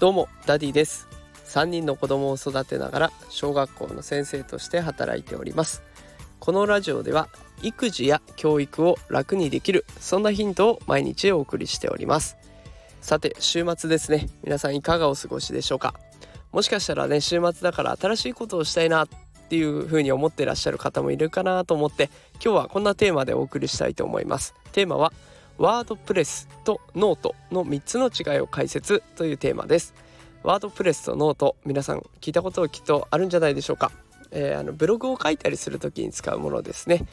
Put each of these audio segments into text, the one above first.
どうもダディです。3人の子供を育てながら小学校の先生として働いております。このラジオでは育児や教育を楽にできるそんなヒントを毎日お送りしております。さて週末ですね。皆さんいかがお過ごしでしょうか。もしかしたらね週末だから新しいことをしたいなっていう風に思ってらっしゃる方もいるかなと思って今日はこんなテーマでお送りしたいと思います。テーマはWordPress とノートの3つの違いを解説というテーマです。 WordPress とノート皆さん聞いたこときっとあるんじゃないでしょうか、えー、あのブログを書いたりする時に使うものですね。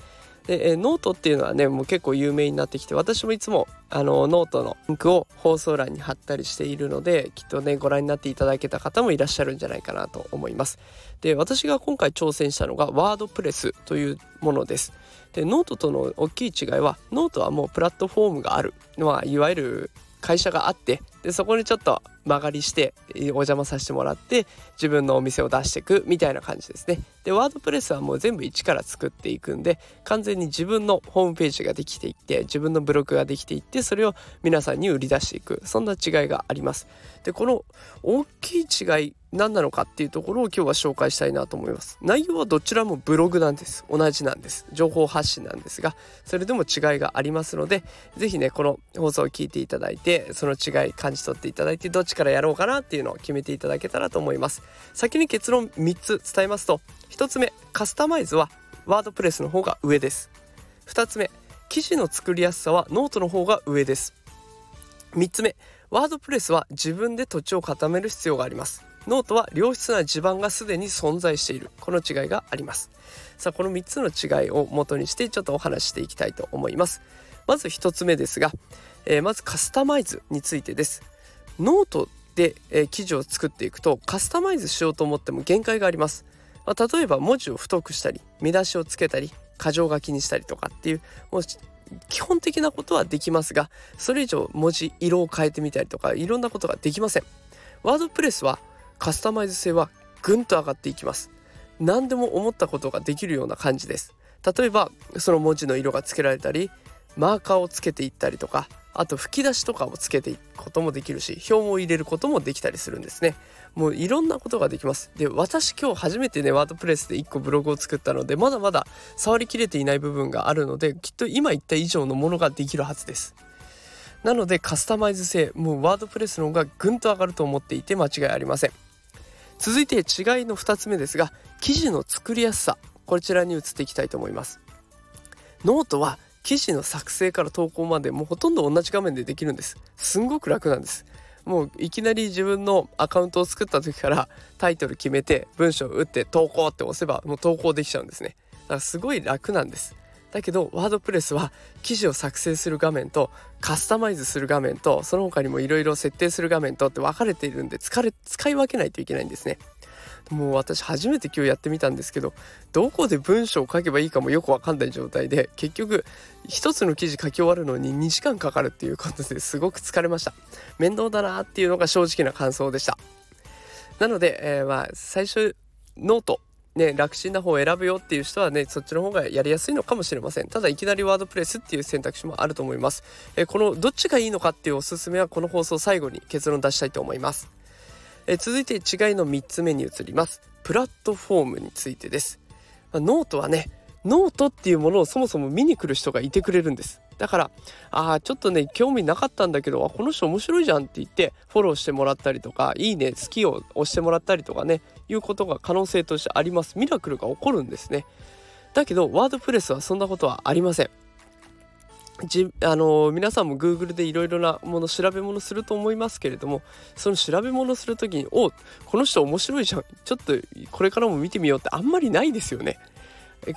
で、え、ノートっていうのはねもう結構有名になってきて私もいつもあのノートのリンクを放送欄に貼ったりしているのできっとねご覧になっていただけた方もいらっしゃるんじゃないかなと思います。で私が今回挑戦したのが WordPress というものです。でノートとの大きい違いはノートはもうプラットフォームがある、まあ、いわゆる会社があってでそこにちょっと間借りしてお邪魔させてもらって自分のお店を出していくみたいな感じですね。で WordPress はもう全部一から作っていくんで完全に自分のホームページができていって自分のブログができていってそれを皆さんに売り出していくそんな違いがあります。でこの大きい違い何なのかっていうところを今日は紹介したいなと思います内容はどちらもブログなんです同じなんです情報発信なんですがそれでも違いがありますので是非ねこの放送を聞いていただいてその違い感じ取っていただいてどっちからやろうかなっていうのを決めていただけたらと思います。先に結論3つ伝えますと1つ目カスタマイズはワードプレスの方が上です。2つ目記事の作りやすさはノートの方が上です。3つ目ワードプレスは自分で土地を固める必要があります。ノートは良質な地盤がすでに存在している。この違いがあります。さあこの3つの違いを元にしてちょっとお話ししていきたいと思います。まず1つ目ですが、えー、まずカスタマイズについてです。ノートで、えー、記事を作っていくとカスタマイズしようと思っても限界があります、まあ、例えば文字を太くしたり見出しをつけたり箇条書きにしたりとかっていうもう基本的なことはできますがそれ以上文字色を変えてみたりとかいろんなことができません。ワードプレスはカスタマイズ性はぐんと上がっていきます。何でも思ったことができるような感じです。例えばその文字の色がつけられたりマーカーをつけていったりとかあと吹き出しとかをつけていくこともできるし表も入れることもできたりするんですね。もういろんなことができます。で私今日初めてねワードプレスで1個ブログを作ったのでまだまだ触りきれていない部分があるのできっと今言った以上のものができるはずです。なのでカスタマイズ性もうワードプレスの方がぐんと上がると思っていて間違いありません。続いて違いの2つ目ですが記事の作りやすさ。こちらに移っていきたいと思います。ノートは記事の作成から投稿までもうほとんど同じ画面でできるんです。すんごく楽なんです。もういきなり自分のアカウントを作った時からタイトル決めて文章を打って投稿って押せばもう投稿できちゃうんですね。だからすごい楽なんです。だけどワードプレスは記事を作成する画面とカスタマイズする画面とその他にもいろいろ設定する画面とって分かれているんで使れ使い分けないといけないんですね。もう私初めて今日やってみたんですけどどこで文章を書けばいいかもよく分かんない状態で結局一つの記事書き終わるのに2時間かかるっていうことですごく疲れました。面倒だなっていうのが正直な感想でした。なので、えー、まあ最初ノートね、楽ちんな方を選ぶよっていう人はねそっちの方がやりやすいのかもしれません。ただいきなりワードプレスっていう選択肢もあると思います。えこのどっちがいいのかっていうおすすめはこの放送最後に結論出したいと思います。え続いて違いの3つ目に移ります。プラットフォームについてです、まあ、ノートはねノートっていうものをそもそも見に来る人がいてくれるんです。だからああちょっとね興味なかったんだけどあこの人面白いじゃんって言ってフォローしてもらったりとかいいね好きを押してもらったりとかねいうことが可能性としてあります。ミラクルが起こるんですね。だけどワードプレスはそんなことはありません。じあの皆さんも Google でいろいろなもの調べ物すると思いますけれどもその調べ物する時に「おこの人面白いじゃん。ちょっとこれからも見てみよう」ってあんまりないですよね。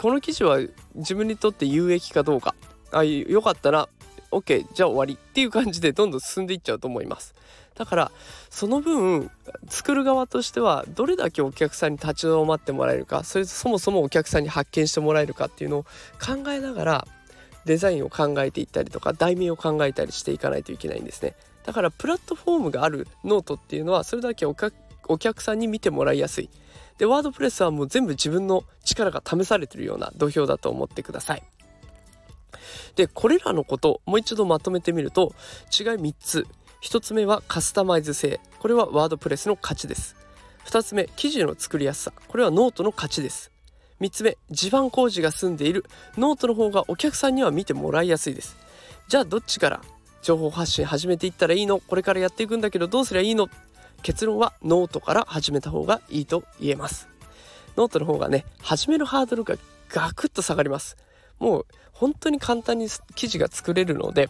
この記事は自分にとって有益かどうか。あよかったら OK じゃあ終わり。っていう感じでどんどん進んでいっちゃうと思います。だからその分作る側としてはどれだけお客さんに立ち止まってもらえるかそれとそもそもお客さんに発見してもらえるかっていうのを考えながらデザインを考えていったりとか題名を考えたりしていかないといけないんですね。だからプラットフォームがあるノートっていうのはそれだけお客さんに見てもらいやすい。でワードプレスはもう全部自分の力が試されてるような土俵だと思ってください。でこれらのこともう一度まとめてみると違い3つ。1つ目はカスタマイズ性。これはワードプレスの勝ちです。2つ目記事の作りやすさ。これはノートの勝ちです。3つ目地盤工事が済んでいる。ノートの方がお客さんには見てもらいやすいです。じゃあどっちから情報発信始めていったらいいの？これからやっていくんだけどどうすりゃいいの？結論はノートから始めた方がいいと言えます。ノートの方がね始めるハードルがガクッと下がります。もう本当に簡単に記事が作れるので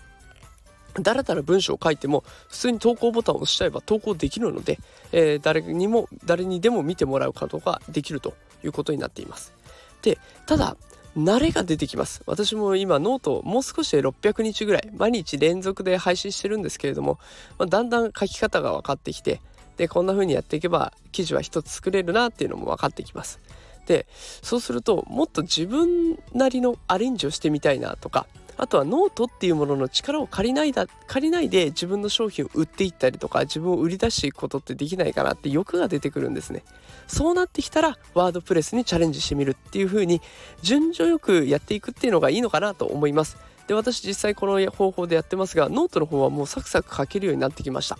だらだら文章を書いても普通に投稿ボタンを押しちゃえば投稿できるので、えー、誰にも誰にでも見てもらうことができるということになっています。でただ慣れが出てきます。私も今ノートをもう少しで600日ぐらい毎日連続で配信してるんですけれども、まあ、だんだん書き方が分かってきてでこんな風にやっていけば記事は一つ作れるなっていうのも分かってきます。でそうするともっと自分なりのアレンジをしてみたいなとかあとはノートっていうものの力を借りないだ借りないで自分の商品を売っていったりとか自分を売り出していくことってできないかなって欲が出てくるんですね。そうなってきたらワードプレスにチャレンジしてみるっていう風に順序よくやっていくっていうのがいいのかなと思います。で私実際この方法でやってますがノートの方はもうサクサク書けるようになってきました。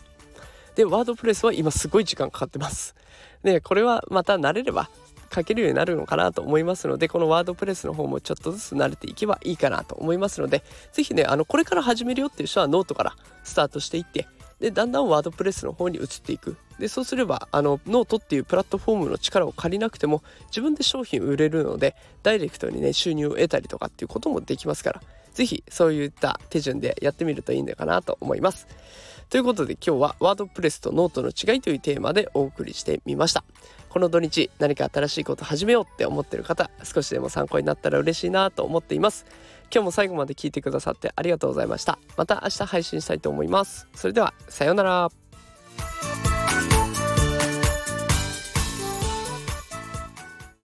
でワードプレスは今すごい時間かかってます。でこれはまた慣れれば書けるようになるのかなと思いますのでこのワードプレスの方もちょっとずつ慣れていけばいいかなと思いますので是非ねあのこれから始めるよっていう人はノートからスタートしていってでだんだんワードプレスの方に移っていく。でそうすればあのノートっていうプラットフォームの力を借りなくても自分で商品売れるのでダイレクトにね収入を得たりとかっていうこともできますから是非そういった手順でやってみるといいのかなと思います。ということで今日はワードプレスとノートの違いというテーマでお送りしてみました。この土日何か新しいこと始めようって思ってる方少しでも参考になったら嬉しいなと思っています今日も最後まで聞いてくださってありがとうございましたまた明日配信したいと思いますそれではさようなら